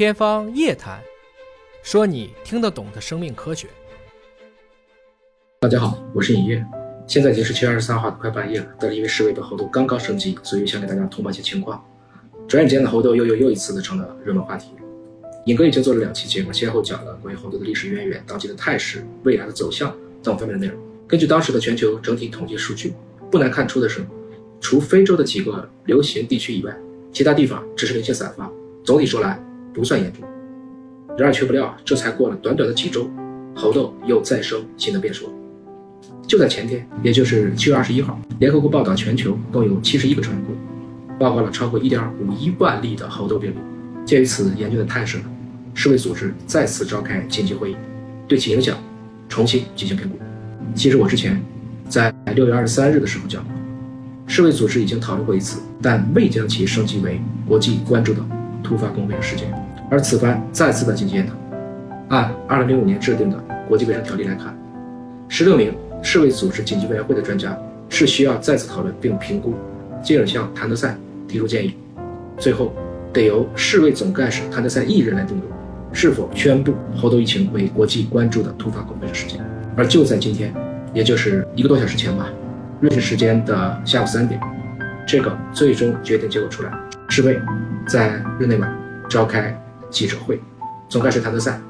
天方夜谭，说你听得懂的生命科学。大家好，我是尹烨，现在已经是七月二十三号的快半夜了。但是因为世卫的猴痘刚刚升级，所以想给大家通报一些情况。转眼间的猴痘又又又一次的成了热门话题。尹哥已经做了两期节目，先后讲了关于猴痘的历史渊源、当今的态势、未来的走向等方面的内容。根据当时的全球整体统计数据，不难看出的是，除非洲的几个流行地区以外，其他地方只是零星散发。总体说来不算严重，然而却不料这才过了短短的几周，猴痘又再生新的变数。就在前天，也就是七月二十一号，联合国报道全球共有七十一个成员国，报告了超过一点五一万例的猴痘病例。鉴于此严峻的态势，世卫组织再次召开紧急会议，对其影响重新进行评估。其实我之前在六月二十三日的时候讲过，世卫组织已经讨论过一次，但未将其升级为国际关注的。突发公共卫生事件，而此番再次的紧急研讨。按2005年制定的国际卫生条例来看，16名世卫组织紧急委员会的专家是需要再次讨论并评估，进而向谭德赛提出建议，最后得由世卫总干事谭德赛一人来定夺是否宣布猴痘疫情为国际关注的突发公共卫生事件。而就在今天，也就是一个多小时前吧，瑞士时间的下午三点，这个最终决定结果出来，世卫。在日内瓦召开记者会，总干事谭德赛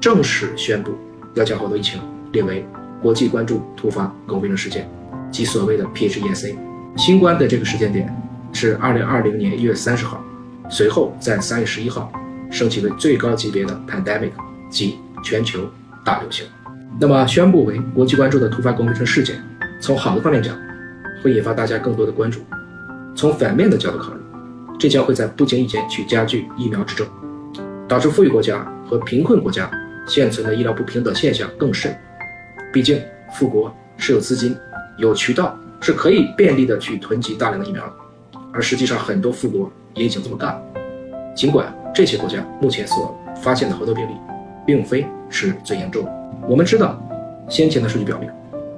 正式宣布要将猴痘疫情列为国际关注突发公共卫生事件，即所谓的 PHESA。新冠的这个时间点是二零二零年一月三十号，随后在三月十一号升级为最高级别的 pandemic，即全球大流行。那么宣布为国际关注的突发公共卫生事件，从好的方面讲，会引发大家更多的关注；从反面的角度考虑。这将会在不经意间去加剧疫苗之争，导致富裕国家和贫困国家现存的医疗不平等现象更甚。毕竟，富国是有资金、有渠道，是可以便利的去囤积大量的疫苗，而实际上很多富国也已经这么干。尽管这些国家目前所发现的猴痘病例，并非是最严重的。我们知道，先前的数据表明，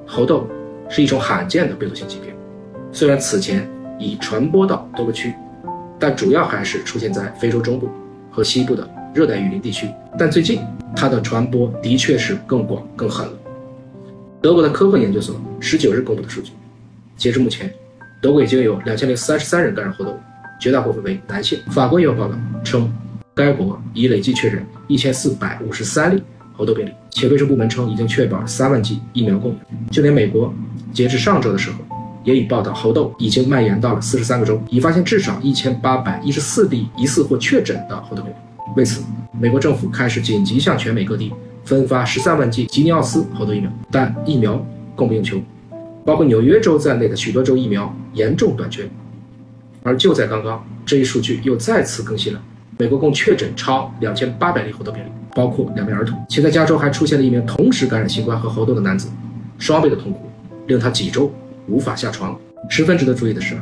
猴痘是一种罕见的病毒性疾病，虽然此前已传播到多个区。但主要还是出现在非洲中部和西部的热带雨林地区。但最近它的传播的确是更广更狠了。德国的科赫研究所十九日公布的数据，截至目前，德国已经有两千零三十三人感染猴痘，绝大部分为男性。法国也有报道称，该国已累计确诊一千四百五十三例猴痘病例，且卫生部门称已经确保三万剂疫苗供应。就连美国，截至上周的时候。也已报道，猴痘已经蔓延到了四十三个州，已发现至少一千八百一十四例疑似或确诊的猴痘病例。为此，美国政府开始紧急向全美各地分发十三万剂吉尼奥斯猴痘疫苗，但疫苗供不应求，包括纽约州在内的许多州疫苗严重短缺。而就在刚刚，这一数据又再次更新了，美国共确诊超两千八百例猴痘病例，包括两名儿童，且在加州还出现了一名同时感染新冠和猴痘的男子，双倍的痛苦令他几周。无法下床。十分值得注意的是，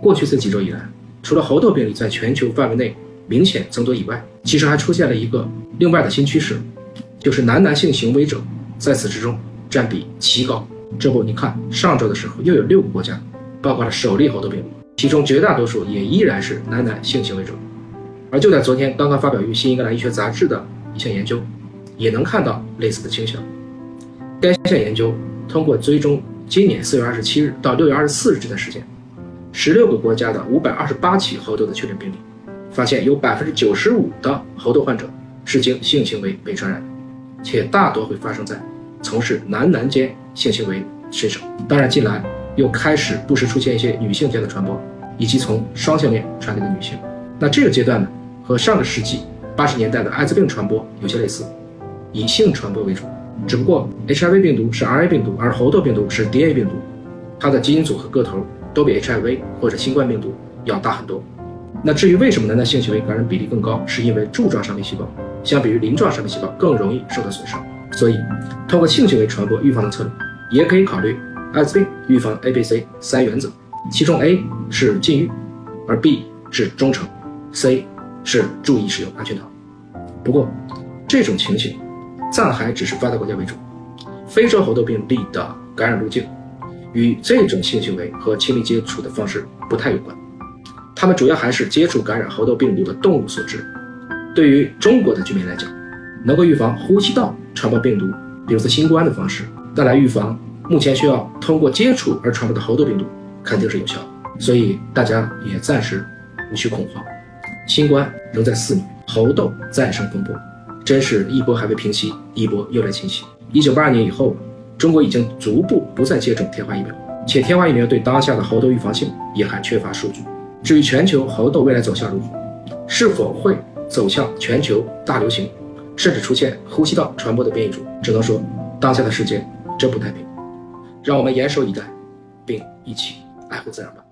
过去这几周以来，除了猴痘病例在全球范围内明显增多以外，其实还出现了一个另外的新趋势，就是男男性行为者在此之中占比奇高。这不，你看上周的时候又有六个国家报告了首例猴痘病例，其中绝大多数也依然是男男性行为者。而就在昨天刚刚发表于《新英格兰医学杂志》的一项研究，也能看到类似的倾向。该项研究通过追踪。今年四月二十七日到六月二十四日这段时间，十六个国家的五百二十八起猴痘的确诊病例，发现有百分之九十五的猴痘患者是经性行为被传染，且大多会发生在从事男男间性行为身上。当然，近来又开始不时出现一些女性间的传播，以及从双性恋传给的女性。那这个阶段呢，和上个世纪八十年代的艾滋病传播有些类似，以性传播为主。只不过 HIV 病毒是 RA 病毒，而猴痘病毒是 DA 病毒，它的基因组和个头都比 HIV 或者新冠病毒要大很多。那至于为什么男男性行为感染比例更高，是因为柱状上皮细胞相比于鳞状上皮细胞更容易受到损伤。所以，通过性行为传播预防的策略，也可以考虑艾滋病预防 A、B、C 三原则，其中 A 是禁欲，而 B 是忠诚，C 是注意使用安全套。不过，这种情形。暂还只是发达国家为主，非洲猴痘病例的感染路径与这种性行为和亲密接触的方式不太有关，它们主要还是接触感染猴痘病毒的动物所致。对于中国的居民来讲，能够预防呼吸道传播病毒，比如说新冠的方式，带来预防目前需要通过接触而传播的猴痘病毒，肯定是有效。所以大家也暂时无需恐慌。新冠仍在肆虐，猴痘再生风波，真是一波还未平息，一波又来侵袭。一九八二年以后，中国已经逐步不再接种天花疫苗，且天花疫苗对当下的猴痘预防性也还缺乏数据。至于全球猴痘未来走向如何，是否会走向全球大流行，甚至出现呼吸道传播的变异株，只能说当下的世界真不太平。让我们严守以待，并一起爱护自然吧。